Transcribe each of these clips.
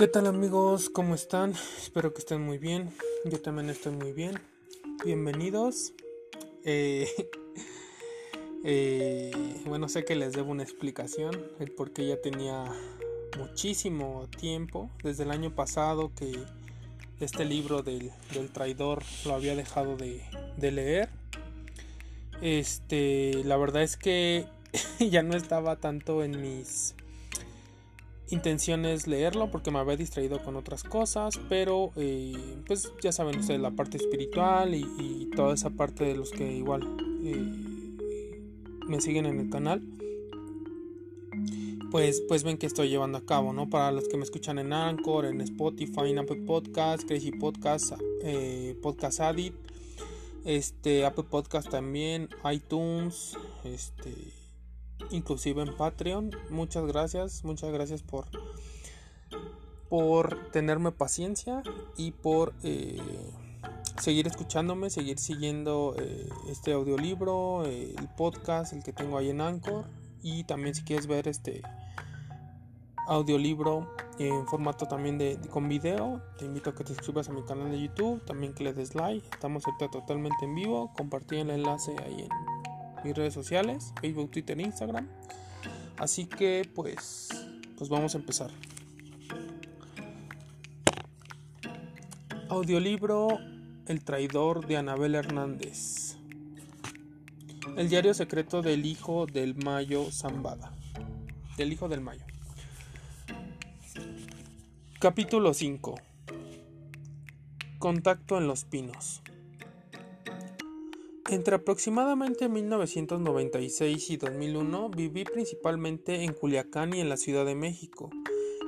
¿Qué tal amigos? ¿Cómo están? Espero que estén muy bien. Yo también estoy muy bien. Bienvenidos. Eh, eh, bueno, sé que les debo una explicación, el por qué ya tenía muchísimo tiempo, desde el año pasado que este libro del, traidor lo había dejado de, de leer. Este, la verdad es que ya no estaba tanto en mis intenciones leerlo porque me había distraído con otras cosas, pero eh, pues ya saben ustedes la parte espiritual y, toda esa parte de los que igual eh, me siguen en el canal. Pues, pues ven que estoy llevando a cabo, ¿no? Para los que me escuchan en Anchor, en Spotify, en Apple Podcast, Crazy Podcast, eh, Podcast Addict, este, Apple Podcast también, iTunes, este, inclusive en Patreon. Muchas gracias, muchas gracias por por tenerme paciencia y por eh, seguir escuchándome, seguir siguiendo eh, este audiolibro, el podcast, el que tengo ahí en Anchor y también si quieres ver este audiolibro en formato también de, con video te invito a que te suscribas a mi canal de youtube también que le des like estamos ahorita totalmente en vivo compartí el enlace ahí en mis redes sociales, Facebook, Twitter, Instagram. Así que pues, pues vamos a empezar. Audiolibro El traidor de Anabel Hernández. El diario secreto del hijo del Mayo Zambada. Del hijo del Mayo. Capítulo 5. Contacto en los pinos. Entre aproximadamente 1996 y 2001 viví principalmente en Culiacán y en la Ciudad de México.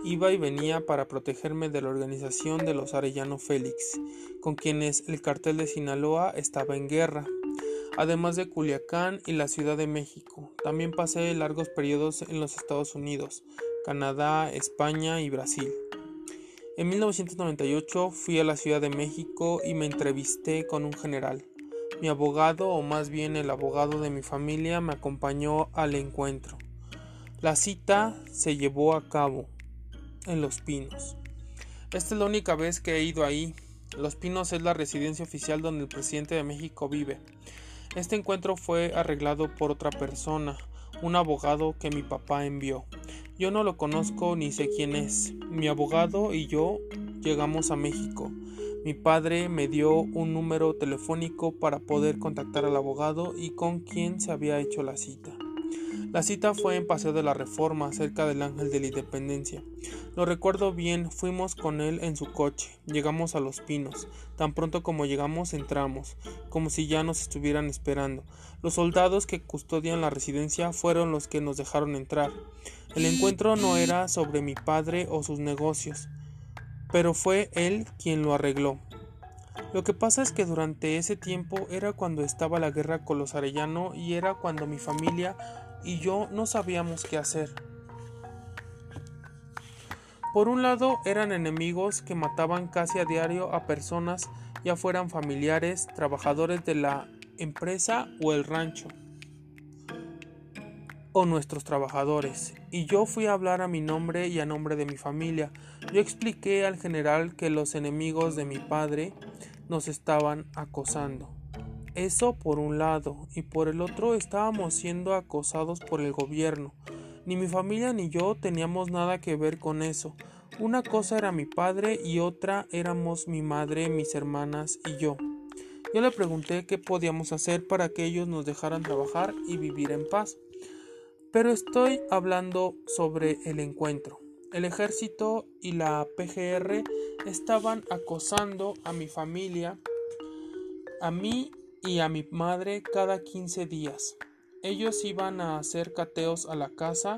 Iba y venía para protegerme de la organización de los Arellano Félix, con quienes el cartel de Sinaloa estaba en guerra. Además de Culiacán y la Ciudad de México, también pasé largos periodos en los Estados Unidos, Canadá, España y Brasil. En 1998 fui a la Ciudad de México y me entrevisté con un general mi abogado, o más bien el abogado de mi familia, me acompañó al encuentro. La cita se llevó a cabo en Los Pinos. Esta es la única vez que he ido ahí. Los Pinos es la residencia oficial donde el presidente de México vive. Este encuentro fue arreglado por otra persona, un abogado que mi papá envió. Yo no lo conozco ni sé quién es. Mi abogado y yo llegamos a México. Mi padre me dio un número telefónico para poder contactar al abogado y con quien se había hecho la cita. La cita fue en Paseo de la Reforma, cerca del Ángel de la Independencia. Lo recuerdo bien, fuimos con él en su coche, llegamos a Los Pinos. Tan pronto como llegamos entramos, como si ya nos estuvieran esperando. Los soldados que custodian la residencia fueron los que nos dejaron entrar. El encuentro no era sobre mi padre o sus negocios pero fue él quien lo arregló. Lo que pasa es que durante ese tiempo era cuando estaba la guerra con los Arellano y era cuando mi familia y yo no sabíamos qué hacer. Por un lado eran enemigos que mataban casi a diario a personas, ya fueran familiares, trabajadores de la empresa o el rancho o nuestros trabajadores, y yo fui a hablar a mi nombre y a nombre de mi familia. Yo expliqué al general que los enemigos de mi padre nos estaban acosando. Eso por un lado, y por el otro estábamos siendo acosados por el gobierno. Ni mi familia ni yo teníamos nada que ver con eso. Una cosa era mi padre y otra éramos mi madre, mis hermanas y yo. Yo le pregunté qué podíamos hacer para que ellos nos dejaran trabajar y vivir en paz. Pero estoy hablando sobre el encuentro. El ejército y la PGR estaban acosando a mi familia, a mí y a mi madre cada 15 días. Ellos iban a hacer cateos a la casa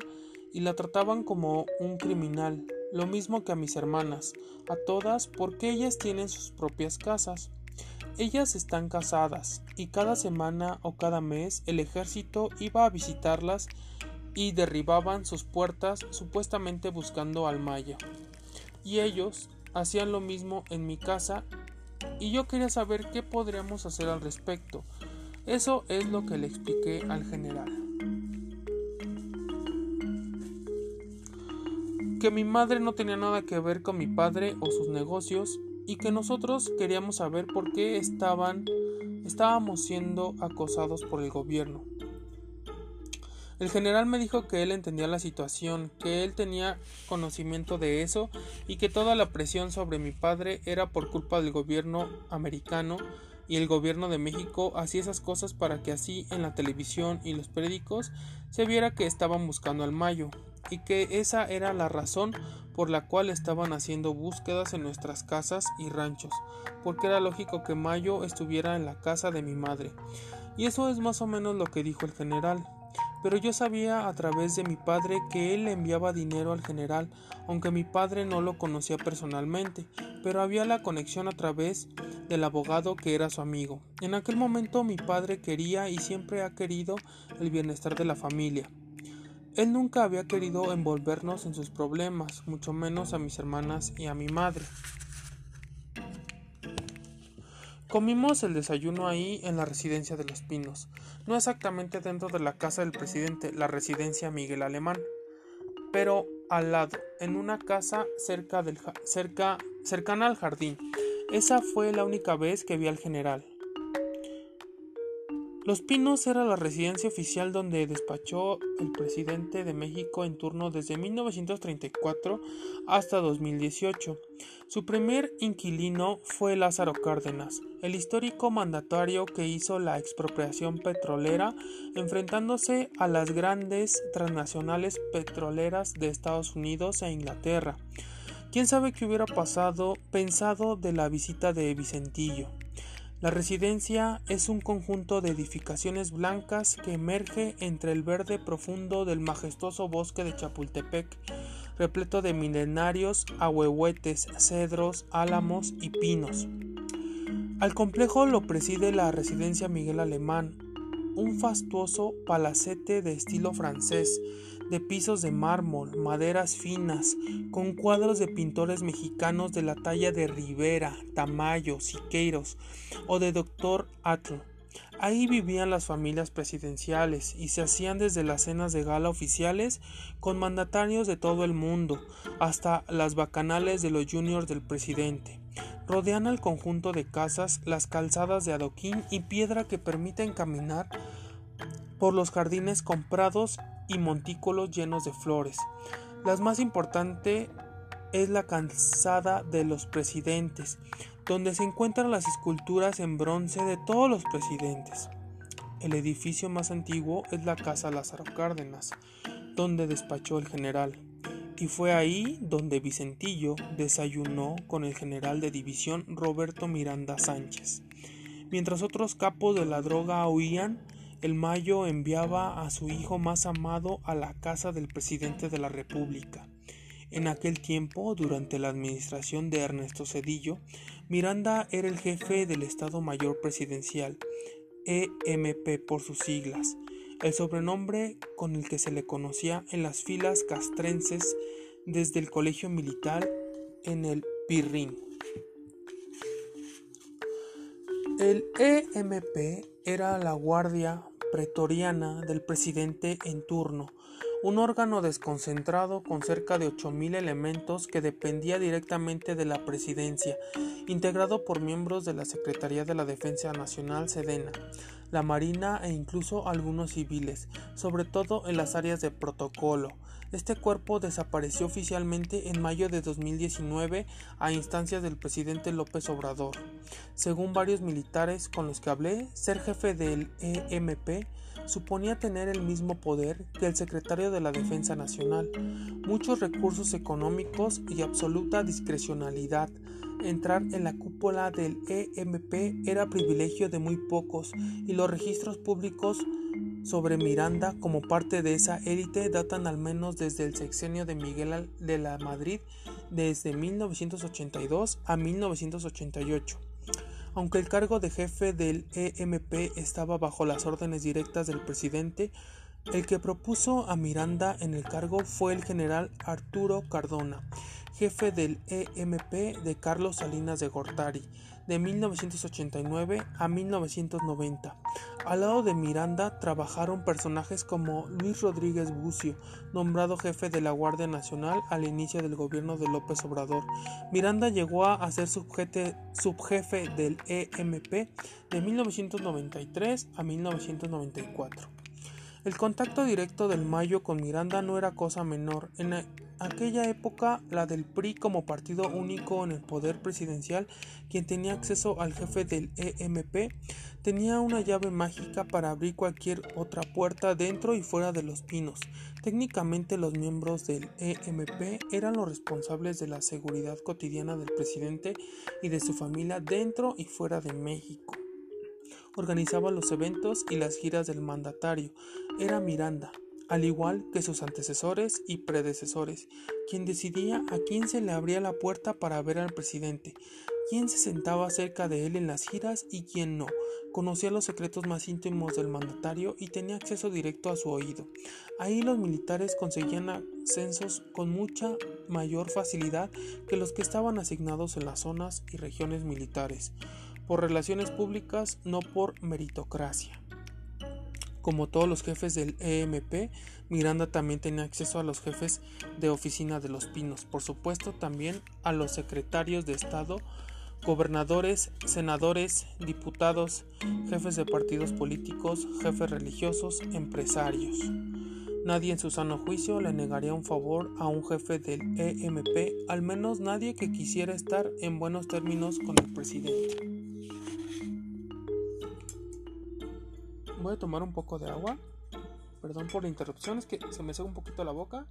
y la trataban como un criminal, lo mismo que a mis hermanas, a todas porque ellas tienen sus propias casas. Ellas están casadas y cada semana o cada mes el ejército iba a visitarlas y derribaban sus puertas supuestamente buscando al Maya. Y ellos hacían lo mismo en mi casa y yo quería saber qué podríamos hacer al respecto. Eso es lo que le expliqué al general. que mi madre no tenía nada que ver con mi padre o sus negocios y que nosotros queríamos saber por qué estaban estábamos siendo acosados por el gobierno. El general me dijo que él entendía la situación, que él tenía conocimiento de eso y que toda la presión sobre mi padre era por culpa del gobierno americano y el gobierno de México hacía esas cosas para que así en la televisión y los periódicos se viera que estaban buscando al Mayo y que esa era la razón por la cual estaban haciendo búsquedas en nuestras casas y ranchos, porque era lógico que Mayo estuviera en la casa de mi madre. Y eso es más o menos lo que dijo el general pero yo sabía a través de mi padre que él le enviaba dinero al general, aunque mi padre no lo conocía personalmente, pero había la conexión a través del abogado que era su amigo. En aquel momento mi padre quería y siempre ha querido el bienestar de la familia. Él nunca había querido envolvernos en sus problemas, mucho menos a mis hermanas y a mi madre. Comimos el desayuno ahí en la residencia de los Pinos, no exactamente dentro de la casa del presidente, la residencia Miguel Alemán, pero al lado, en una casa cerca del cerca cercana al jardín. Esa fue la única vez que vi al general. Los Pinos era la residencia oficial donde despachó el presidente de México en turno desde 1934 hasta 2018. Su primer inquilino fue Lázaro Cárdenas, el histórico mandatario que hizo la expropiación petrolera enfrentándose a las grandes transnacionales petroleras de Estados Unidos e Inglaterra. ¿Quién sabe qué hubiera pasado pensado de la visita de Vicentillo? La residencia es un conjunto de edificaciones blancas que emerge entre el verde profundo del majestuoso bosque de Chapultepec, repleto de milenarios ahuehuetes, cedros, álamos y pinos. Al complejo lo preside la residencia Miguel Alemán, un fastuoso palacete de estilo francés, de pisos de mármol, maderas finas, con cuadros de pintores mexicanos de la talla de Rivera, Tamayo, Siqueiros o de Dr. Atl. Ahí vivían las familias presidenciales y se hacían desde las cenas de gala oficiales con mandatarios de todo el mundo hasta las bacanales de los juniors del presidente. Rodean al conjunto de casas las calzadas de adoquín y piedra que permiten caminar por los jardines comprados y montículos llenos de flores. La más importante es la calzada de los presidentes, donde se encuentran las esculturas en bronce de todos los presidentes. El edificio más antiguo es la Casa Lázaro Cárdenas, donde despachó el general, y fue ahí donde Vicentillo desayunó con el general de división Roberto Miranda Sánchez. Mientras otros capos de la droga huían, el Mayo enviaba a su hijo más amado a la casa del presidente de la República. En aquel tiempo, durante la administración de Ernesto Cedillo, Miranda era el jefe del Estado Mayor Presidencial, EMP por sus siglas, el sobrenombre con el que se le conocía en las filas castrenses desde el colegio militar en el Pirrín. El EMP era la guardia pretoriana del presidente en turno, un órgano desconcentrado con cerca de 8.000 elementos que dependía directamente de la presidencia, integrado por miembros de la Secretaría de la Defensa Nacional Sedena, la Marina e incluso algunos civiles, sobre todo en las áreas de protocolo. Este cuerpo desapareció oficialmente en mayo de 2019 a instancias del presidente López Obrador. Según varios militares con los que hablé, ser jefe del EMP suponía tener el mismo poder que el secretario de la Defensa Nacional, muchos recursos económicos y absoluta discrecionalidad, Entrar en la cúpula del EMP era privilegio de muy pocos y los registros públicos sobre Miranda como parte de esa élite datan al menos desde el sexenio de Miguel de la Madrid desde 1982 a 1988. Aunque el cargo de jefe del EMP estaba bajo las órdenes directas del presidente, el que propuso a Miranda en el cargo fue el general Arturo Cardona, jefe del EMP de Carlos Salinas de Gortari, de 1989 a 1990. Al lado de Miranda trabajaron personajes como Luis Rodríguez Bucio, nombrado jefe de la Guardia Nacional al inicio del gobierno de López Obrador. Miranda llegó a ser subjefe del EMP de 1993 a 1994. El contacto directo del Mayo con Miranda no era cosa menor. En aquella época, la del PRI como partido único en el poder presidencial, quien tenía acceso al jefe del EMP, tenía una llave mágica para abrir cualquier otra puerta dentro y fuera de los pinos. Técnicamente los miembros del EMP eran los responsables de la seguridad cotidiana del presidente y de su familia dentro y fuera de México organizaba los eventos y las giras del mandatario. Era Miranda, al igual que sus antecesores y predecesores, quien decidía a quién se le abría la puerta para ver al presidente, quién se sentaba cerca de él en las giras y quién no. Conocía los secretos más íntimos del mandatario y tenía acceso directo a su oído. Ahí los militares conseguían ascensos con mucha mayor facilidad que los que estaban asignados en las zonas y regiones militares por relaciones públicas, no por meritocracia. Como todos los jefes del EMP, Miranda también tenía acceso a los jefes de oficina de los Pinos, por supuesto también a los secretarios de Estado, gobernadores, senadores, diputados, jefes de partidos políticos, jefes religiosos, empresarios. Nadie en su sano juicio le negaría un favor a un jefe del EMP, al menos nadie que quisiera estar en buenos términos con el presidente. Voy a tomar un poco de agua. Perdón por la interrupción, es que se me seca un poquito la boca.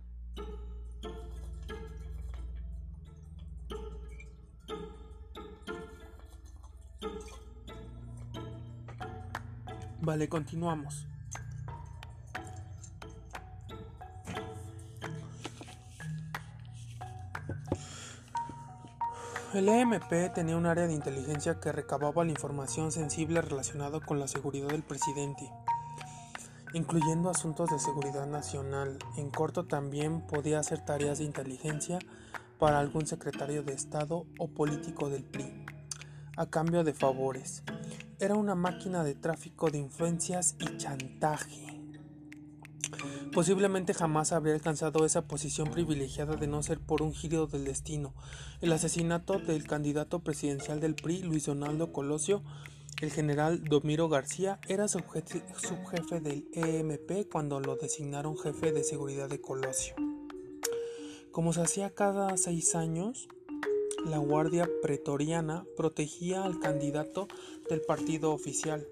Vale, continuamos. El EMP tenía un área de inteligencia que recababa la información sensible relacionada con la seguridad del presidente, incluyendo asuntos de seguridad nacional. En corto también podía hacer tareas de inteligencia para algún secretario de Estado o político del PRI, a cambio de favores. Era una máquina de tráfico de influencias y chantaje. Posiblemente jamás habría alcanzado esa posición privilegiada de no ser por un giro del destino. El asesinato del candidato presidencial del PRI, Luis Donaldo Colosio, el general Domiro García, era subjefe del EMP cuando lo designaron jefe de seguridad de Colosio. Como se hacía cada seis años, la Guardia Pretoriana protegía al candidato del partido oficial.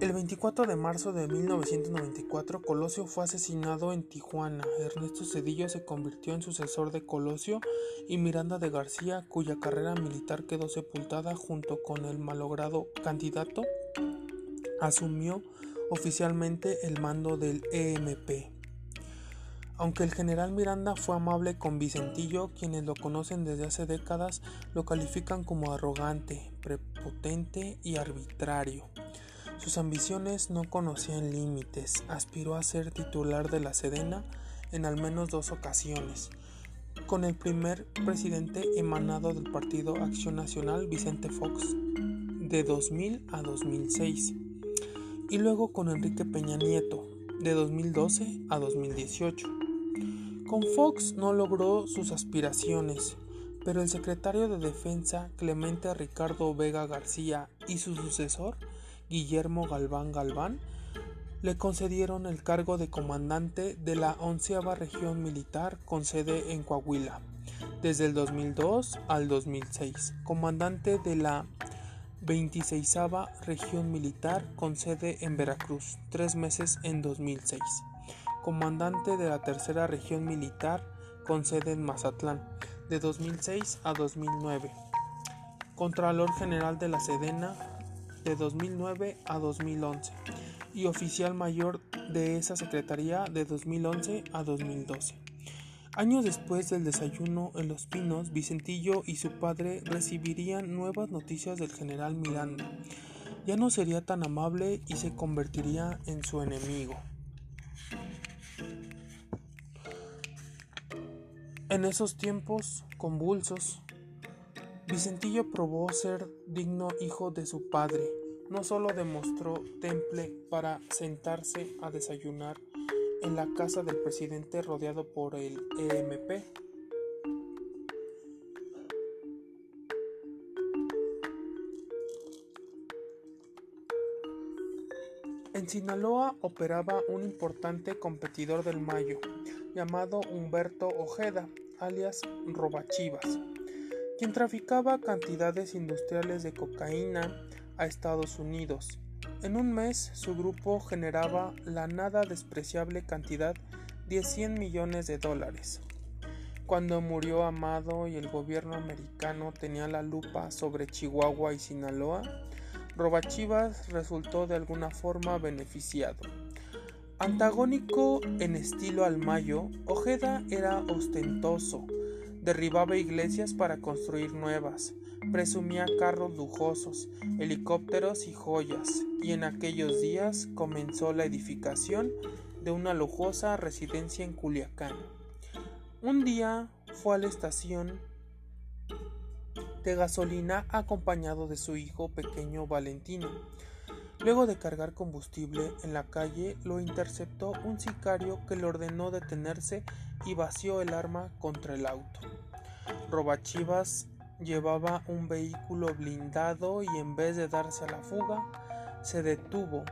El 24 de marzo de 1994, Colosio fue asesinado en Tijuana. Ernesto Cedillo se convirtió en sucesor de Colosio y Miranda de García, cuya carrera militar quedó sepultada junto con el malogrado candidato, asumió oficialmente el mando del EMP. Aunque el general Miranda fue amable con Vicentillo, quienes lo conocen desde hace décadas lo califican como arrogante, prepotente y arbitrario. Sus ambiciones no conocían límites, aspiró a ser titular de la Sedena en al menos dos ocasiones, con el primer presidente emanado del Partido Acción Nacional, Vicente Fox, de 2000 a 2006, y luego con Enrique Peña Nieto, de 2012 a 2018. Con Fox no logró sus aspiraciones, pero el secretario de Defensa, Clemente Ricardo Vega García, y su sucesor, Guillermo Galván Galván, le concedieron el cargo de comandante de la onceava región militar con sede en Coahuila, desde el 2002 al 2006, comandante de la 26 región militar con sede en Veracruz, tres meses en 2006, comandante de la tercera región militar con sede en Mazatlán, de 2006 a 2009, Contralor General de la Sedena de 2009 a 2011 y oficial mayor de esa secretaría de 2011 a 2012. Años después del desayuno en Los Pinos, Vicentillo y su padre recibirían nuevas noticias del general Miranda. Ya no sería tan amable y se convertiría en su enemigo. En esos tiempos convulsos, Vicentillo probó ser digno hijo de su padre. No solo demostró temple para sentarse a desayunar en la casa del presidente rodeado por el EMP, En Sinaloa operaba un importante competidor del Mayo, llamado Humberto Ojeda, alias Robachivas, quien traficaba cantidades industriales de cocaína a Estados Unidos. En un mes su grupo generaba la nada despreciable cantidad de 100 millones de dólares. Cuando murió Amado y el gobierno americano tenía la lupa sobre Chihuahua y Sinaloa, Robachivas resultó de alguna forma beneficiado. Antagónico en estilo al Mayo, Ojeda era ostentoso, derribaba iglesias para construir nuevas, presumía carros lujosos, helicópteros y joyas, y en aquellos días comenzó la edificación de una lujosa residencia en Culiacán. Un día fue a la estación de gasolina acompañado de su hijo pequeño Valentino. Luego de cargar combustible en la calle, lo interceptó un sicario que le ordenó detenerse y vació el arma contra el auto. Robachivas llevaba un vehículo blindado y en vez de darse a la fuga, se detuvo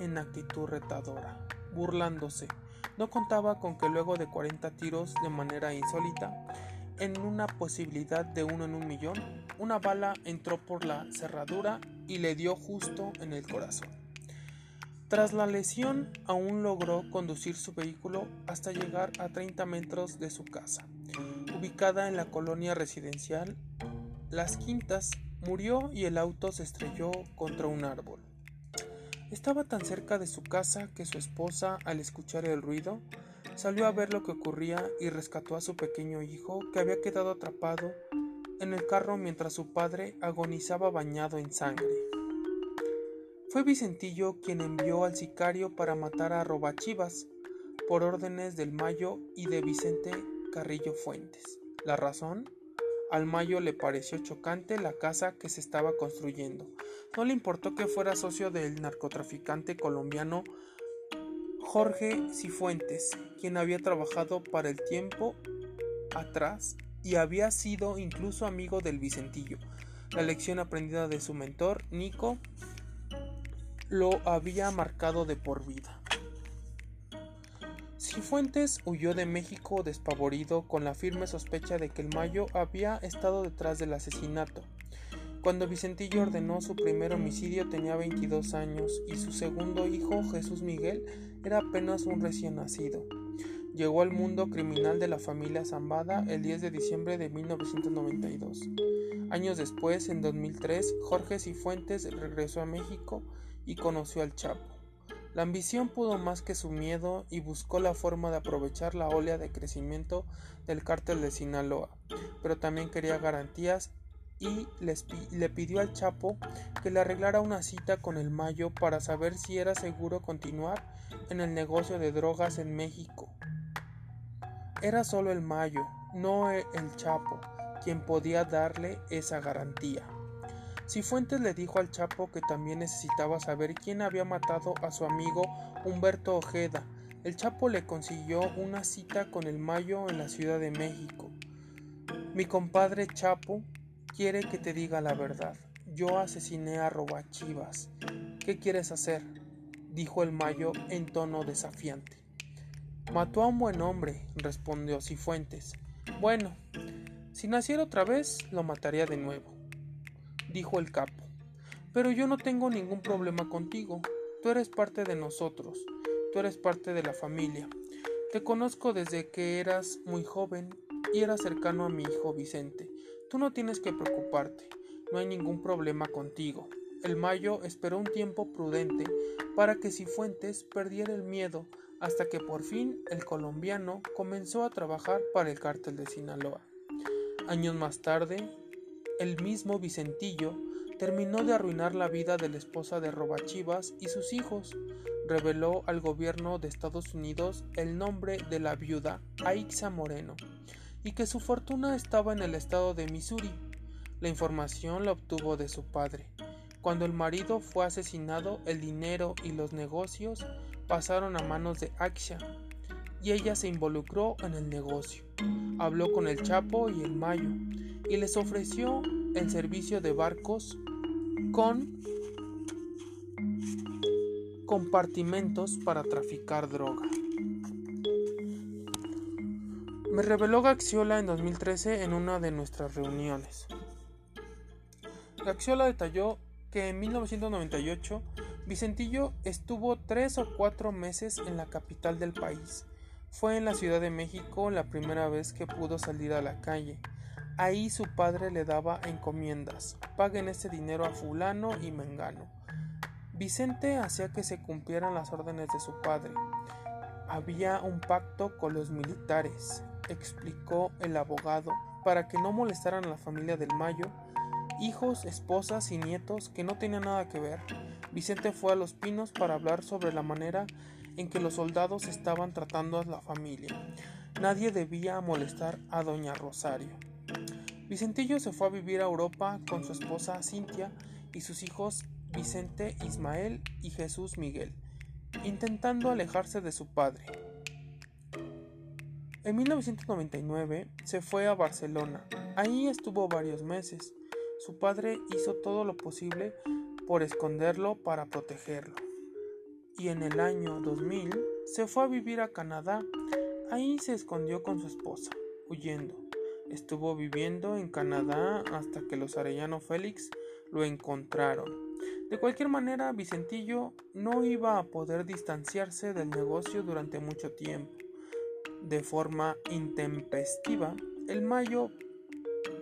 en actitud retadora, burlándose. No contaba con que luego de 40 tiros de manera insólita, en una posibilidad de uno en un millón, una bala entró por la cerradura y le dio justo en el corazón. Tras la lesión, aún logró conducir su vehículo hasta llegar a 30 metros de su casa. Ubicada en la colonia residencial Las Quintas, murió y el auto se estrelló contra un árbol. Estaba tan cerca de su casa que su esposa, al escuchar el ruido, Salió a ver lo que ocurría y rescató a su pequeño hijo que había quedado atrapado en el carro mientras su padre agonizaba bañado en sangre. Fue Vicentillo quien envió al sicario para matar a Robachivas por órdenes del Mayo y de Vicente Carrillo Fuentes. ¿La razón? Al Mayo le pareció chocante la casa que se estaba construyendo. No le importó que fuera socio del narcotraficante colombiano Jorge Cifuentes, quien había trabajado para el tiempo atrás y había sido incluso amigo del Vicentillo. La lección aprendida de su mentor, Nico, lo había marcado de por vida. Cifuentes huyó de México despavorido con la firme sospecha de que el Mayo había estado detrás del asesinato. Cuando Vicentillo ordenó su primer homicidio tenía 22 años y su segundo hijo, Jesús Miguel, era apenas un recién nacido. Llegó al mundo criminal de la familia Zambada el 10 de diciembre de 1992. Años después, en 2003, Jorge Cifuentes regresó a México y conoció al Chapo. La ambición pudo más que su miedo y buscó la forma de aprovechar la ola de crecimiento del cártel de Sinaloa, pero también quería garantías y le pidió al Chapo que le arreglara una cita con el Mayo para saber si era seguro continuar en el negocio de drogas en México. Era solo el Mayo, no el Chapo, quien podía darle esa garantía. Cifuentes le dijo al Chapo que también necesitaba saber quién había matado a su amigo Humberto Ojeda. El Chapo le consiguió una cita con el Mayo en la Ciudad de México. Mi compadre Chapo quiere que te diga la verdad. Yo asesiné a Robachivas. ¿Qué quieres hacer? dijo el Mayo en tono desafiante. Mató a un buen hombre, respondió Cifuentes. Bueno, si naciera otra vez, lo mataría de nuevo, dijo el capo. Pero yo no tengo ningún problema contigo. Tú eres parte de nosotros. Tú eres parte de la familia. Te conozco desde que eras muy joven y eras cercano a mi hijo Vicente. Tú no tienes que preocuparte, no hay ningún problema contigo. El Mayo esperó un tiempo prudente para que Cifuentes perdiera el miedo hasta que por fin el colombiano comenzó a trabajar para el cártel de Sinaloa. Años más tarde, el mismo Vicentillo terminó de arruinar la vida de la esposa de Robachivas y sus hijos. Reveló al gobierno de Estados Unidos el nombre de la viuda Aixa Moreno y que su fortuna estaba en el estado de Missouri. La información la obtuvo de su padre. Cuando el marido fue asesinado, el dinero y los negocios pasaron a manos de Aksha y ella se involucró en el negocio. Habló con el Chapo y el Mayo y les ofreció el servicio de barcos con compartimentos para traficar droga. Me reveló Gaxiola en 2013 en una de nuestras reuniones. Gaxiola detalló que en 1998 Vicentillo estuvo tres o cuatro meses en la capital del país. Fue en la Ciudad de México la primera vez que pudo salir a la calle. Ahí su padre le daba encomiendas. Paguen ese dinero a fulano y mengano. Vicente hacía que se cumplieran las órdenes de su padre. Había un pacto con los militares explicó el abogado, para que no molestaran a la familia del Mayo, hijos, esposas y nietos que no tenían nada que ver. Vicente fue a Los Pinos para hablar sobre la manera en que los soldados estaban tratando a la familia. Nadie debía molestar a doña Rosario. Vicentillo se fue a vivir a Europa con su esposa Cintia y sus hijos Vicente Ismael y Jesús Miguel, intentando alejarse de su padre. En 1999 se fue a Barcelona. Ahí estuvo varios meses. Su padre hizo todo lo posible por esconderlo para protegerlo. Y en el año 2000 se fue a vivir a Canadá. Ahí se escondió con su esposa, huyendo. Estuvo viviendo en Canadá hasta que los Arellano Félix lo encontraron. De cualquier manera, Vicentillo no iba a poder distanciarse del negocio durante mucho tiempo de forma intempestiva, el Mayo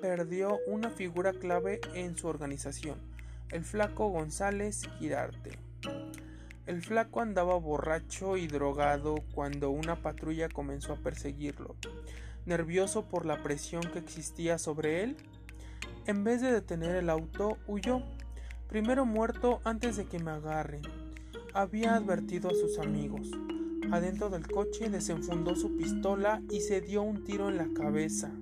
perdió una figura clave en su organización, el flaco González Girarte. El flaco andaba borracho y drogado cuando una patrulla comenzó a perseguirlo. Nervioso por la presión que existía sobre él, en vez de detener el auto, huyó. Primero muerto antes de que me agarren. Había advertido a sus amigos. Adentro del coche desenfundó su pistola y se dio un tiro en la cabeza.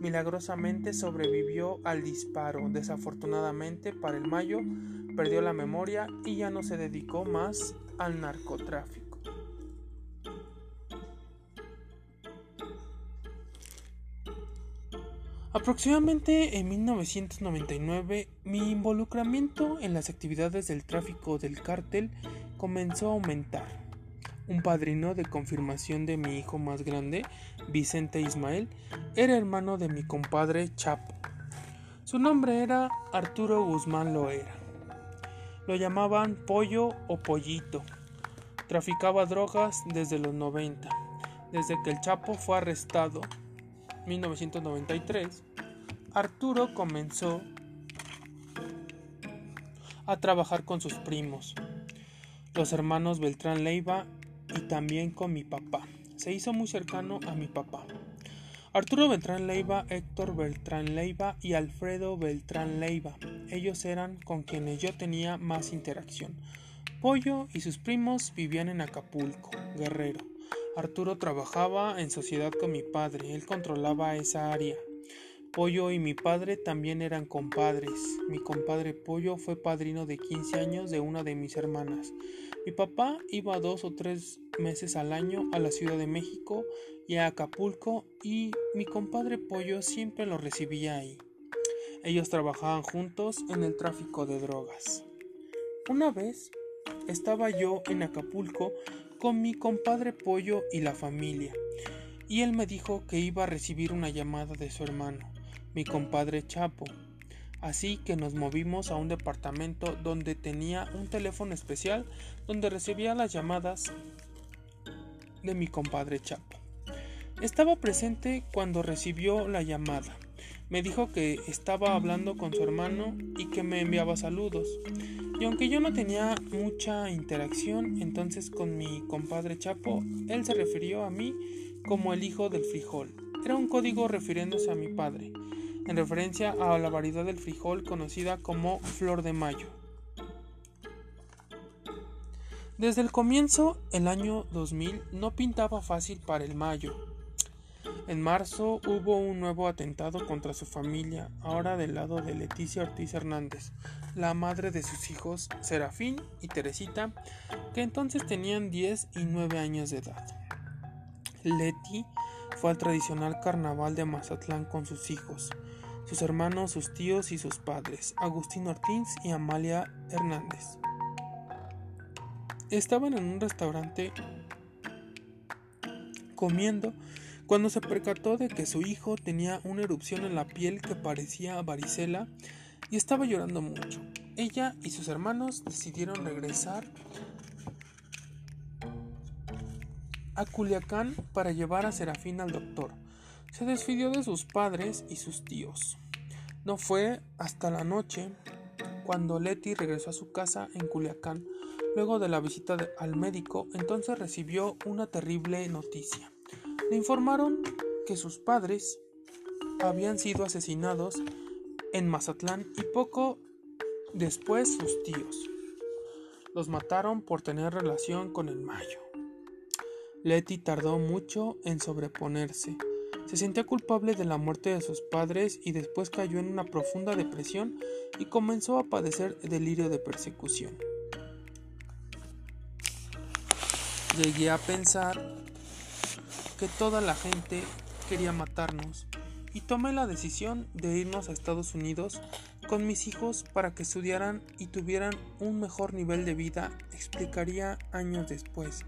Milagrosamente sobrevivió al disparo. Desafortunadamente para el Mayo perdió la memoria y ya no se dedicó más al narcotráfico. Aproximadamente en 1999 mi involucramiento en las actividades del tráfico del cártel comenzó a aumentar. Un padrino de confirmación de mi hijo más grande, Vicente Ismael, era hermano de mi compadre Chapo. Su nombre era Arturo Guzmán Loera. Lo llamaban Pollo o Pollito. Traficaba drogas desde los 90. Desde que el Chapo fue arrestado, 1993, Arturo comenzó a trabajar con sus primos, los hermanos Beltrán Leiva y también con mi papá. Se hizo muy cercano a mi papá. Arturo Beltrán Leiva, Héctor Beltrán Leiva y Alfredo Beltrán Leiva. Ellos eran con quienes yo tenía más interacción. Pollo y sus primos vivían en Acapulco, Guerrero. Arturo trabajaba en sociedad con mi padre, él controlaba esa área. Pollo y mi padre también eran compadres. Mi compadre Pollo fue padrino de 15 años de una de mis hermanas. Mi papá iba dos o tres meses al año a la Ciudad de México y a Acapulco y mi compadre Pollo siempre lo recibía ahí. Ellos trabajaban juntos en el tráfico de drogas. Una vez estaba yo en Acapulco con mi compadre Pollo y la familia, y él me dijo que iba a recibir una llamada de su hermano, mi compadre Chapo, Así que nos movimos a un departamento donde tenía un teléfono especial donde recibía las llamadas de mi compadre Chapo. Estaba presente cuando recibió la llamada. Me dijo que estaba hablando con su hermano y que me enviaba saludos. Y aunque yo no tenía mucha interacción entonces con mi compadre Chapo, él se refirió a mí como el hijo del frijol. Era un código refiriéndose a mi padre en referencia a la variedad del frijol conocida como flor de mayo. Desde el comienzo, el año 2000 no pintaba fácil para el mayo. En marzo hubo un nuevo atentado contra su familia, ahora del lado de Leticia Ortiz Hernández, la madre de sus hijos Serafín y Teresita, que entonces tenían 10 y 9 años de edad. Leti fue al tradicional carnaval de Mazatlán con sus hijos, sus hermanos, sus tíos y sus padres, Agustín Ortiz y Amalia Hernández. Estaban en un restaurante comiendo cuando se percató de que su hijo tenía una erupción en la piel que parecía varicela y estaba llorando mucho. Ella y sus hermanos decidieron regresar a Culiacán para llevar a Serafín al doctor. Se despidió de sus padres y sus tíos. No fue hasta la noche cuando Leti regresó a su casa en Culiacán. Luego de la visita al médico, entonces recibió una terrible noticia. Le informaron que sus padres habían sido asesinados en Mazatlán y poco después sus tíos. Los mataron por tener relación con el Mayo. Letty tardó mucho en sobreponerse. Se sentía culpable de la muerte de sus padres y después cayó en una profunda depresión y comenzó a padecer delirio de persecución. Llegué a pensar que toda la gente quería matarnos y tomé la decisión de irnos a Estados Unidos con mis hijos para que estudiaran y tuvieran un mejor nivel de vida, explicaría años después.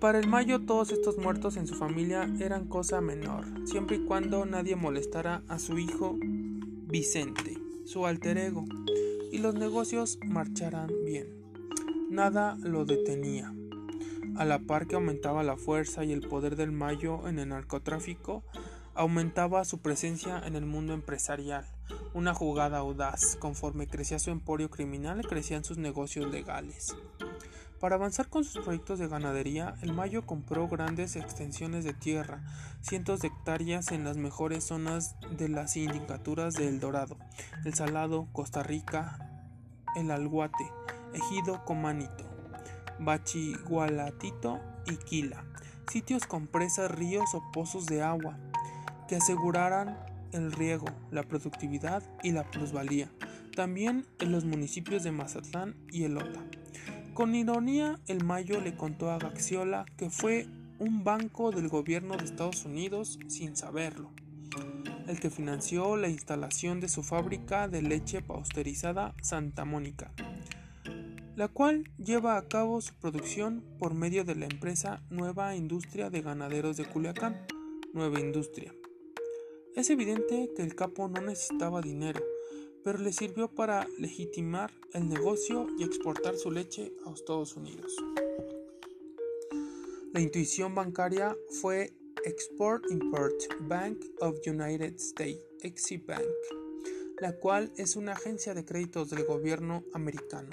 Para el Mayo todos estos muertos en su familia eran cosa menor, siempre y cuando nadie molestara a su hijo Vicente, su alter ego, y los negocios marcharan bien. Nada lo detenía. A la par que aumentaba la fuerza y el poder del Mayo en el narcotráfico, aumentaba su presencia en el mundo empresarial, una jugada audaz. Conforme crecía su emporio criminal, crecían sus negocios legales. Para avanzar con sus proyectos de ganadería, el Mayo compró grandes extensiones de tierra, cientos de hectáreas en las mejores zonas de las sindicaturas de El Dorado, El Salado, Costa Rica, El Alguate, Ejido Comanito. Bachigualatito y Quila, sitios con presas, ríos o pozos de agua que aseguraran el riego, la productividad y la plusvalía, también en los municipios de Mazatlán y Elota. Con ironía, el Mayo le contó a Gaxiola que fue un banco del gobierno de Estados Unidos sin saberlo, el que financió la instalación de su fábrica de leche pausterizada Santa Mónica, la cual lleva a cabo su producción por medio de la empresa Nueva Industria de Ganaderos de Culiacán, Nueva Industria. Es evidente que el capo no necesitaba dinero, pero le sirvió para legitimar el negocio y exportar su leche a Estados Unidos. La intuición bancaria fue Export-Import Bank of United States, Exim Bank, la cual es una agencia de créditos del gobierno americano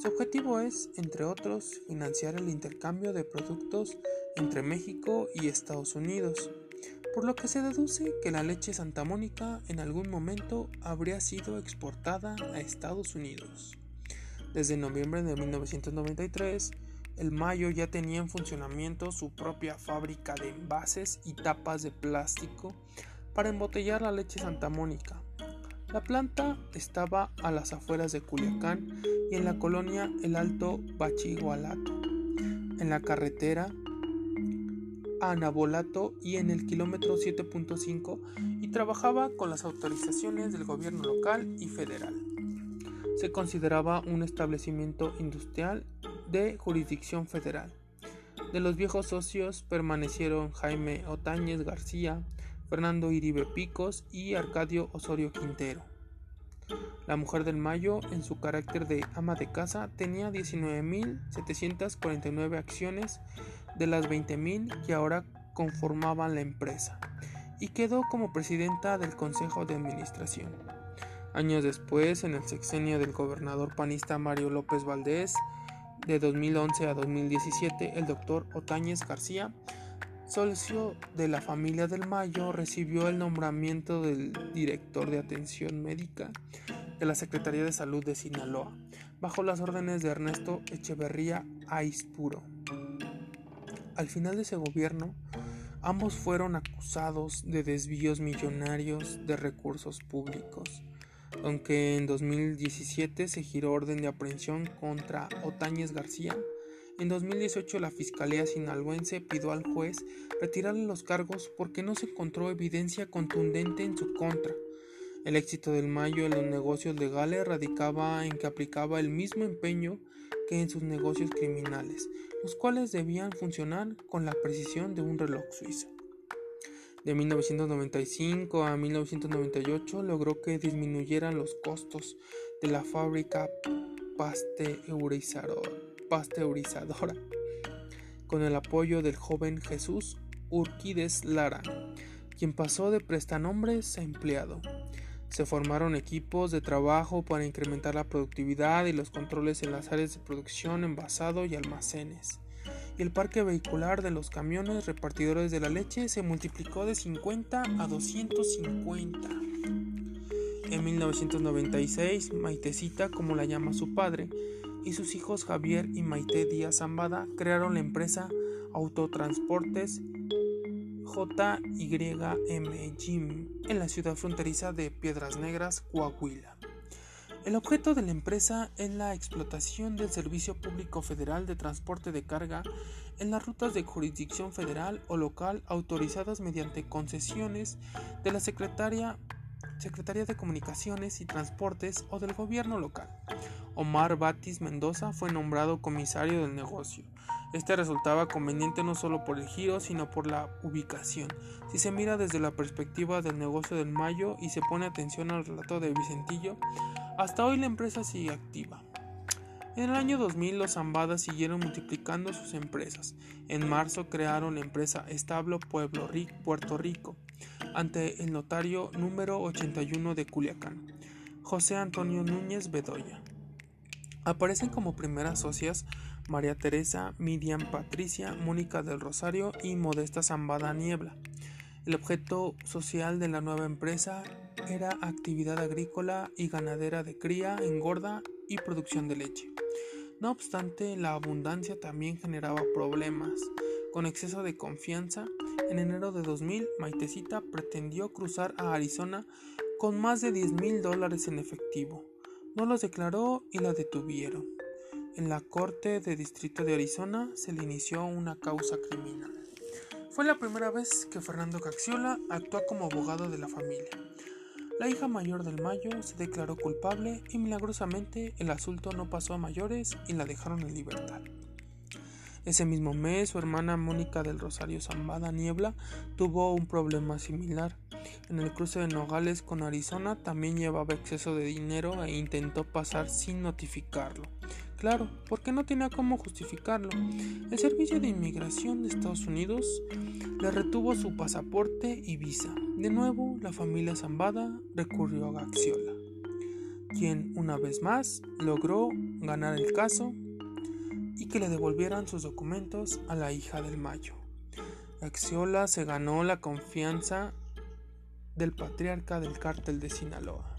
su objetivo es, entre otros, financiar el intercambio de productos entre México y Estados Unidos, por lo que se deduce que la leche Santa Mónica en algún momento habría sido exportada a Estados Unidos. Desde noviembre de 1993, el Mayo ya tenía en funcionamiento su propia fábrica de envases y tapas de plástico para embotellar la leche Santa Mónica. La planta estaba a las afueras de Culiacán y en la colonia El Alto Bachigualato, en la carretera a Nabolato y en el kilómetro 7.5 y trabajaba con las autorizaciones del gobierno local y federal. Se consideraba un establecimiento industrial de jurisdicción federal. De los viejos socios permanecieron Jaime Otañez García, Fernando Iribe Picos y Arcadio Osorio Quintero. La mujer del Mayo, en su carácter de ama de casa, tenía 19.749 acciones de las 20.000 que ahora conformaban la empresa y quedó como presidenta del Consejo de Administración. Años después, en el sexenio del gobernador panista Mario López Valdés, de 2011 a 2017, el doctor Otañez García, socio de la familia del Mayo, recibió el nombramiento del director de atención médica de la Secretaría de Salud de Sinaloa, bajo las órdenes de Ernesto Echeverría Aispuro. Al final de ese gobierno, Ambos fueron acusados de desvíos millonarios de recursos públicos, aunque en 2017 se giró orden de aprehensión contra Otañez García. En 2018 la Fiscalía sinaloense pidió al juez retirarle los cargos porque no se encontró evidencia contundente en su contra. El éxito del Mayo en los negocios legales radicaba en que aplicaba el mismo empeño que en sus negocios criminales, los cuales debían funcionar con la precisión de un reloj suizo. De 1995 a 1998 logró que disminuyeran los costos de la fábrica pasteurizadora, con el apoyo del joven Jesús Urquides Lara, quien pasó de prestanombres a empleado. Se formaron equipos de trabajo para incrementar la productividad y los controles en las áreas de producción, envasado y almacenes. Y el parque vehicular de los camiones repartidores de la leche se multiplicó de 50 a 250. En 1996, Maitecita, como la llama su padre, y sus hijos Javier y Maite Díaz Zambada crearon la empresa Autotransportes JYM Jim en la ciudad fronteriza de Piedras Negras, Coahuila. El objeto de la empresa es la explotación del Servicio Público Federal de Transporte de Carga en las rutas de jurisdicción federal o local autorizadas mediante concesiones de la Secretaría, Secretaría de Comunicaciones y Transportes o del gobierno local. Omar Batis Mendoza fue nombrado comisario del negocio. Este resultaba conveniente no solo por el giro, sino por la ubicación. Si se mira desde la perspectiva del negocio del Mayo y se pone atención al relato de Vicentillo, hasta hoy la empresa sigue activa. En el año 2000 los Zambadas siguieron multiplicando sus empresas. En marzo crearon la empresa Establo Pueblo Puerto Rico ante el notario número 81 de Culiacán, José Antonio Núñez Bedoya. Aparecen como primeras socias María Teresa, Miriam Patricia, Mónica del Rosario y Modesta Zambada Niebla. El objeto social de la nueva empresa era actividad agrícola y ganadera de cría, engorda y producción de leche. No obstante, la abundancia también generaba problemas. Con exceso de confianza, en enero de 2000, Maitecita pretendió cruzar a Arizona con más de 10 mil dólares en efectivo. No los declaró y la detuvieron. En la Corte de Distrito de Arizona se le inició una causa criminal. Fue la primera vez que Fernando Caxiola actuó como abogado de la familia. La hija mayor del Mayo se declaró culpable y milagrosamente el asunto no pasó a mayores y la dejaron en libertad. Ese mismo mes, su hermana Mónica del Rosario Zambada Niebla tuvo un problema similar. En el cruce de Nogales con Arizona también llevaba exceso de dinero e intentó pasar sin notificarlo. Claro, porque no tenía cómo justificarlo. El Servicio de Inmigración de Estados Unidos le retuvo su pasaporte y visa. De nuevo, la familia Zambada recurrió a Gaxiola, quien una vez más logró ganar el caso y que le devolvieran sus documentos a la hija del Mayo. Gaxiola se ganó la confianza del patriarca del cártel de Sinaloa.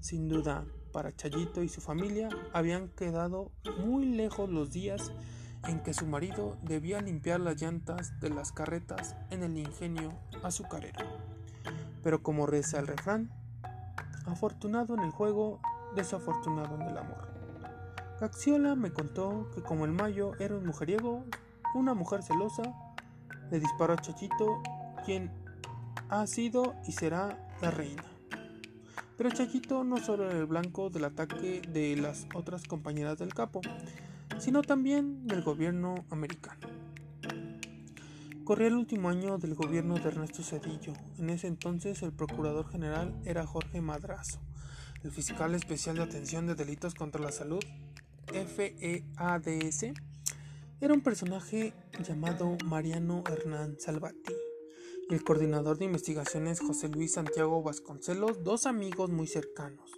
Sin duda, para Chayito y su familia habían quedado muy lejos los días en que su marido debía limpiar las llantas de las carretas en el ingenio azucarero. Pero como reza el refrán, afortunado en el juego, desafortunado en el amor. Caxiola me contó que como el Mayo era un mujeriego, una mujer celosa, le disparó a Chachito, quien ha sido y será la reina. Pero Chachito no solo era el blanco del ataque de las otras compañeras del capo, sino también del gobierno americano. Corría el último año del gobierno de Ernesto Cedillo. En ese entonces el procurador general era Jorge Madrazo. El fiscal especial de atención de delitos contra la salud, FEADS, era un personaje llamado Mariano Hernán Salvati el coordinador de investigaciones José Luis Santiago Vasconcelos, dos amigos muy cercanos.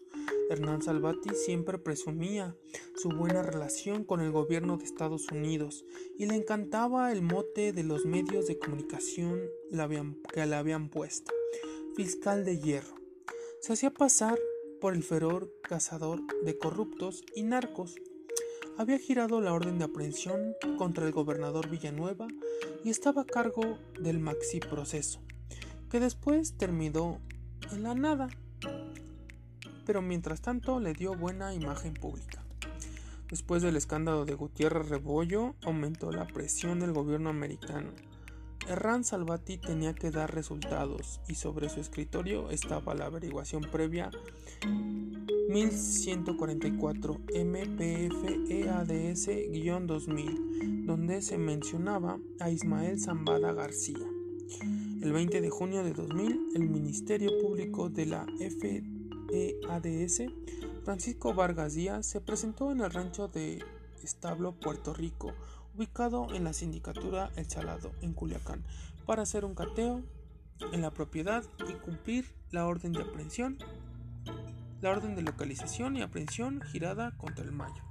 Hernán Salvati siempre presumía su buena relación con el gobierno de Estados Unidos y le encantaba el mote de los medios de comunicación que le habían puesto, fiscal de hierro. Se hacía pasar por el feroz cazador de corruptos y narcos. Había girado la orden de aprehensión contra el gobernador Villanueva y estaba a cargo del maxi proceso, que después terminó en la nada, pero mientras tanto le dio buena imagen pública. Después del escándalo de Gutiérrez Rebollo, aumentó la presión del gobierno americano. Herrán Salvati tenía que dar resultados y sobre su escritorio estaba la averiguación previa 1144 MPF-EADS-2000, donde se mencionaba a Ismael Zambada García. El 20 de junio de 2000, el Ministerio Público de la FEADS Francisco Vargas Díaz se presentó en el rancho de Establo, Puerto Rico, ubicado en la sindicatura El Salado, en Culiacán, para hacer un cateo en la propiedad y cumplir la orden de aprehensión, la orden de localización y aprehensión girada contra el Mayo.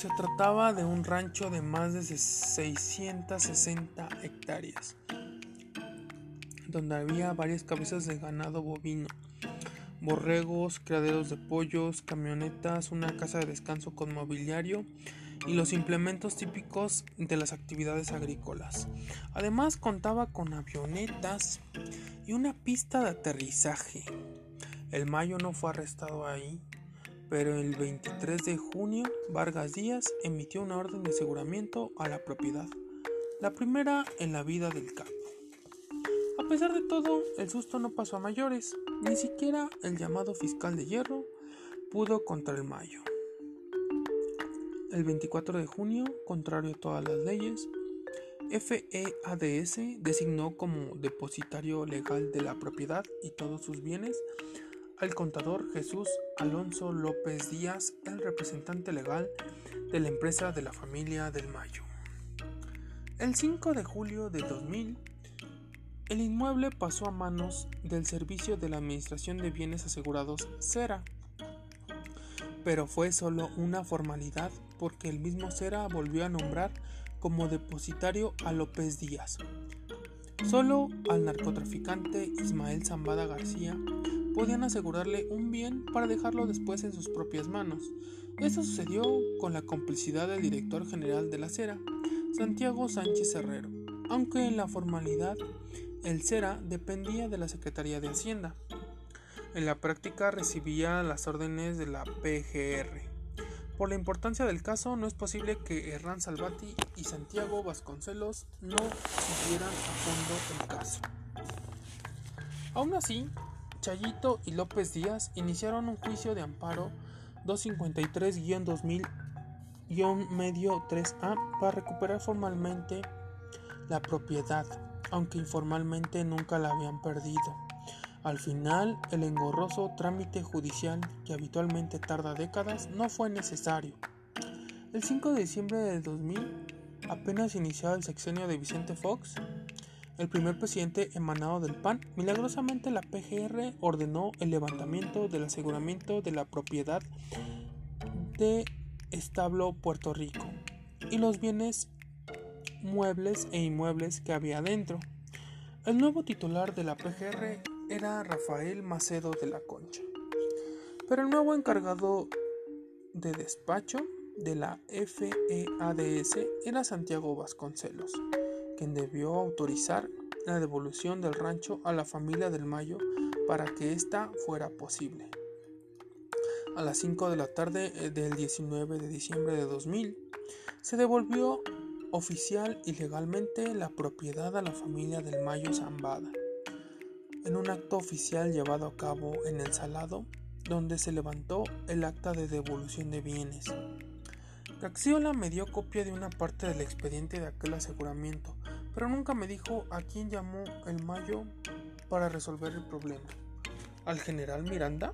Se trataba de un rancho de más de 660 hectáreas, donde había varias cabezas de ganado bovino, borregos, criaderos de pollos, camionetas, una casa de descanso con mobiliario y los implementos típicos de las actividades agrícolas. Además contaba con avionetas y una pista de aterrizaje. El Mayo no fue arrestado ahí, pero el 23 de junio Vargas Díaz emitió una orden de aseguramiento a la propiedad, la primera en la vida del capo. A pesar de todo, el susto no pasó a mayores, ni siquiera el llamado fiscal de hierro pudo contra el Mayo. El 24 de junio, contrario a todas las leyes, FEADS designó como depositario legal de la propiedad y todos sus bienes al contador Jesús Alonso López Díaz, el representante legal de la empresa de la familia del Mayo. El 5 de julio de 2000, el inmueble pasó a manos del Servicio de la Administración de Bienes Asegurados CERA, pero fue solo una formalidad porque el mismo CERA volvió a nombrar como depositario a López Díaz. Solo al narcotraficante Ismael Zambada García podían asegurarle un bien para dejarlo después en sus propias manos. Esto sucedió con la complicidad del director general de la CERA, Santiago Sánchez Herrero, aunque en la formalidad el CERA dependía de la Secretaría de Hacienda. En la práctica recibía las órdenes de la PGR. Por la importancia del caso, no es posible que Herrán Salvati y Santiago Vasconcelos no siguieran a fondo el caso. Aún así, Chayito y López Díaz iniciaron un juicio de amparo 253-2000-medio 3A para recuperar formalmente la propiedad, aunque informalmente nunca la habían perdido. Al final, el engorroso trámite judicial, que habitualmente tarda décadas, no fue necesario. El 5 de diciembre de 2000, apenas iniciado el sexenio de Vicente Fox, el primer presidente emanado del PAN, milagrosamente la PGR ordenó el levantamiento del aseguramiento de la propiedad de Establo Puerto Rico y los bienes muebles e inmuebles que había dentro. El nuevo titular de la PGR era Rafael Macedo de la Concha, pero el nuevo encargado de despacho de la FEADS era Santiago Vasconcelos quien debió autorizar la devolución del rancho a la familia del Mayo para que ésta fuera posible. A las 5 de la tarde eh, del 19 de diciembre de 2000, se devolvió oficial y legalmente la propiedad a la familia del Mayo Zambada, en un acto oficial llevado a cabo en el Salado, donde se levantó el acta de devolución de bienes. Gaxiola me dio copia de una parte del expediente de aquel aseguramiento, pero nunca me dijo a quién llamó el Mayo para resolver el problema. ¿Al general Miranda?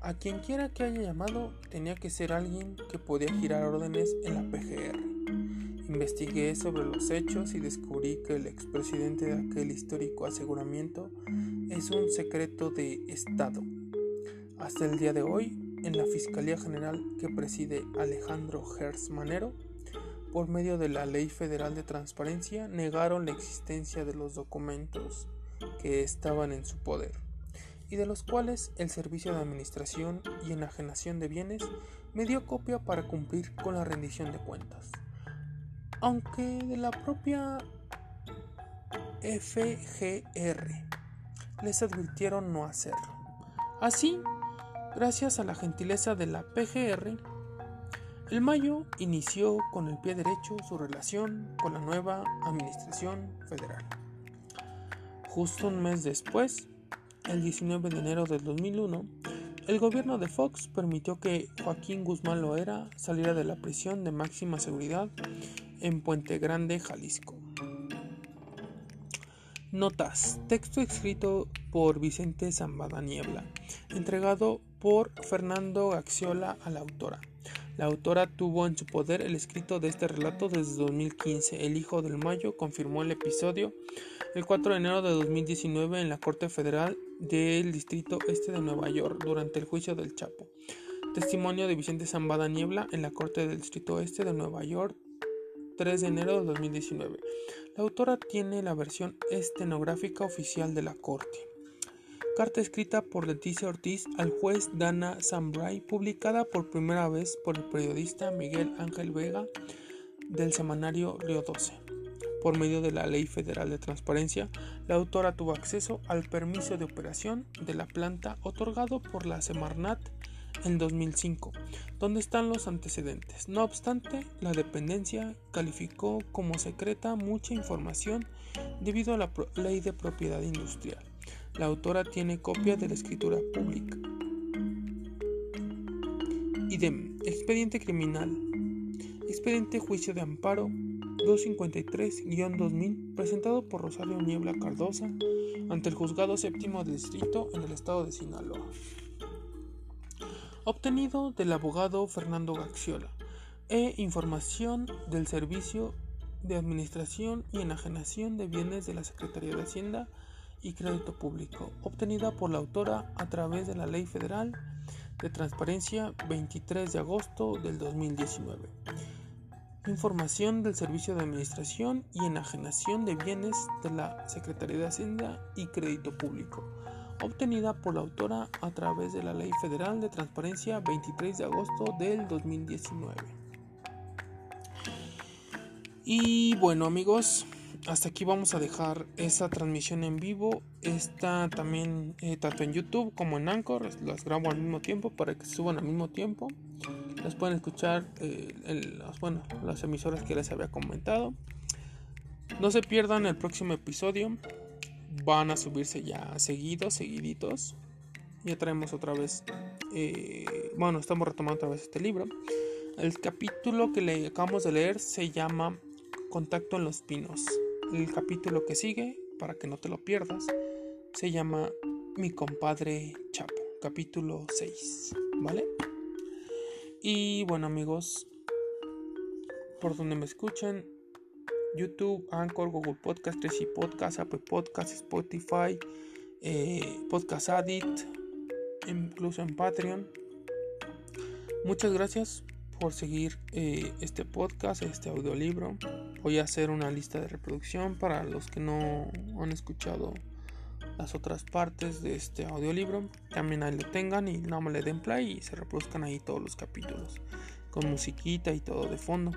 A quien quiera que haya llamado, tenía que ser alguien que podía girar órdenes en la PGR. Investigué sobre los hechos y descubrí que el expresidente de aquel histórico aseguramiento es un secreto de Estado. Hasta el día de hoy, en la Fiscalía General que preside Alejandro Gers Manero, por medio de la Ley Federal de Transparencia, negaron la existencia de los documentos que estaban en su poder y de los cuales el Servicio de Administración y Enajenación de Bienes me dio copia para cumplir con la rendición de cuentas. Aunque de la propia FGR les advirtieron no hacerlo. Así, gracias a la gentileza de la PGR, el Mayo inició con el pie derecho su relación con la nueva Administración Federal. Justo un mes después, el 19 de enero del 2001, el gobierno de Fox permitió que Joaquín Guzmán Loera saliera de la prisión de máxima seguridad en Puente Grande, Jalisco. Notas. Texto escrito por Vicente Zambada Niebla, entregado por Fernando Gaxiola a la autora. La autora tuvo en su poder el escrito de este relato desde 2015. El Hijo del Mayo confirmó el episodio el 4 de enero de 2019 en la Corte Federal del Distrito Este de Nueva York durante el juicio del Chapo. Testimonio de Vicente Zambada Niebla en la Corte del Distrito Este de Nueva York 3 de enero de 2019. La autora tiene la versión estenográfica oficial de la Corte. Carta escrita por Leticia Ortiz al juez Dana Zambray, publicada por primera vez por el periodista Miguel Ángel Vega del semanario Río 12. Por medio de la Ley Federal de Transparencia, la autora tuvo acceso al permiso de operación de la planta otorgado por la Semarnat en 2005, donde están los antecedentes. No obstante, la dependencia calificó como secreta mucha información debido a la ley de propiedad industrial. La autora tiene copia de la escritura pública. Idem. Expediente criminal. Expediente juicio de amparo 253-2000 presentado por Rosario Niebla Cardosa ante el Juzgado Séptimo Distrito en el estado de Sinaloa. Obtenido del abogado Fernando Gaxiola e información del Servicio de Administración y Enajenación de Bienes de la Secretaría de Hacienda y Crédito Público, obtenida por la autora a través de la Ley Federal de Transparencia 23 de agosto del 2019. Información del Servicio de Administración y Enajenación de Bienes de la Secretaría de Hacienda y Crédito Público, obtenida por la autora a través de la Ley Federal de Transparencia 23 de agosto del 2019. Y bueno amigos, hasta aquí vamos a dejar esa transmisión en vivo. Está también eh, tanto en YouTube como en Anchor. Las grabo al mismo tiempo para que suban al mismo tiempo. Las pueden escuchar eh, las, bueno, las emisoras que les había comentado. No se pierdan el próximo episodio. Van a subirse ya seguidos, seguiditos. Ya traemos otra vez. Eh, bueno, estamos retomando otra vez este libro. El capítulo que le acabamos de leer se llama Contacto en los Pinos. El capítulo que sigue, para que no te lo pierdas, se llama Mi compadre Chapo, capítulo 6, ¿vale? Y bueno amigos, por donde me escuchan, YouTube, Anchor, Google Podcast, 3 Podcast, Apple Podcast, Spotify, eh, Podcast Addict, incluso en Patreon. Muchas gracias por seguir eh, este podcast, este audiolibro. Voy a hacer una lista de reproducción para los que no han escuchado las otras partes de este audiolibro. También ahí lo tengan y no me le den play y se reproduzcan ahí todos los capítulos con musiquita y todo de fondo.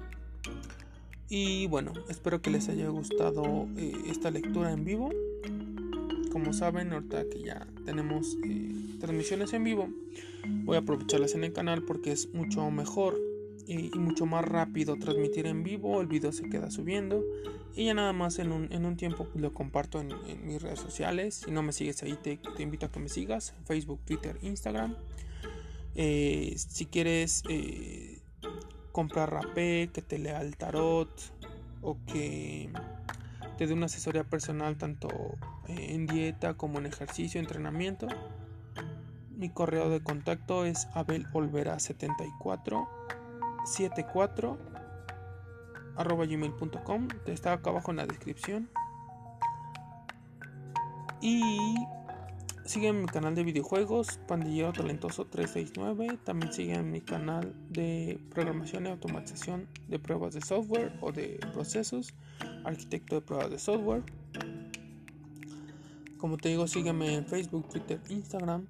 Y bueno, espero que les haya gustado eh, esta lectura en vivo. Como saben, ahorita que ya tenemos eh, transmisiones en vivo, voy a aprovecharlas en el canal porque es mucho mejor y, mucho más rápido transmitir en vivo, el video se queda subiendo y ya nada más en un, en un tiempo pues, lo comparto en, mis redes sociales. Si no me sigues ahí te, invito a que me sigas, Facebook, Twitter, Instagram. Eh, si quieres comprar rapé, que te lea el tarot o que te dé una asesoría personal tanto en dieta como en ejercicio, entrenamiento. Mi correo de contacto es abelolvera74 74 arroba gmail.com está acá abajo en la descripción y Sigan mi canal de videojuegos, Pandillero Talentoso 369. También sigan mi canal de programación y automatización de pruebas de software o de procesos, Arquitecto de pruebas de software. Como te digo, sígueme en Facebook, Twitter, Instagram.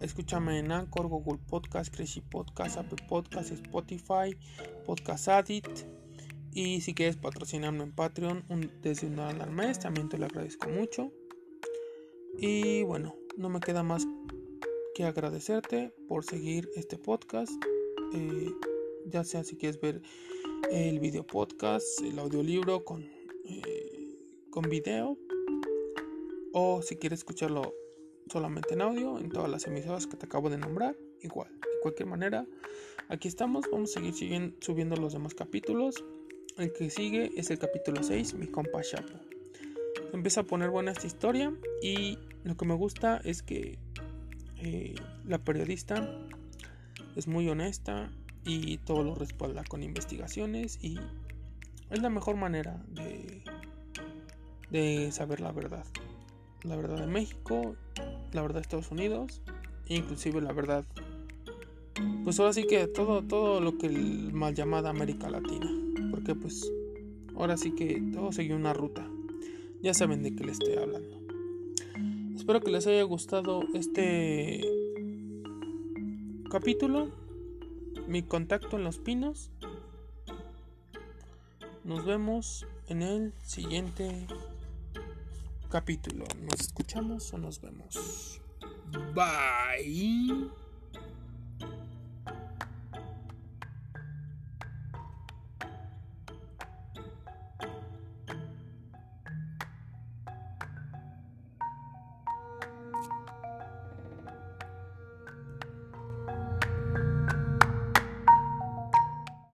Escúchame en Anchor, Google Podcast, Crazy Podcast, Apple Podcast, Spotify, Podcast Addict. Y si quieres patrocinarme en Patreon desde un dólar al mes, también te lo agradezco mucho. Y bueno, no me queda más que agradecerte por seguir este podcast. Eh, ya sea si quieres ver el video podcast, el audiolibro con, eh, con video. O si quieres escucharlo solamente en audio, en todas las emisoras que te acabo de nombrar. Igual, de cualquier manera, aquí estamos. Vamos a seguir subiendo los demás capítulos. El que sigue es el capítulo 6, mi compa Chapo empieza a poner buena esta historia y lo que me gusta es que eh, la periodista es muy honesta y todo lo respalda con investigaciones y es la mejor manera de, saber la verdad. La verdad de México, la verdad de Estados Unidos e inclusive la verdad pues ahora sí que todo todo lo que el mal llamada América Latina porque pues ahora sí que todo sigue una ruta ya saben de qué les estoy hablando. Espero que les haya gustado este capítulo. Mi contacto en los pinos. Nos vemos en el siguiente capítulo. ¿Nos escuchamos o nos vemos? Bye.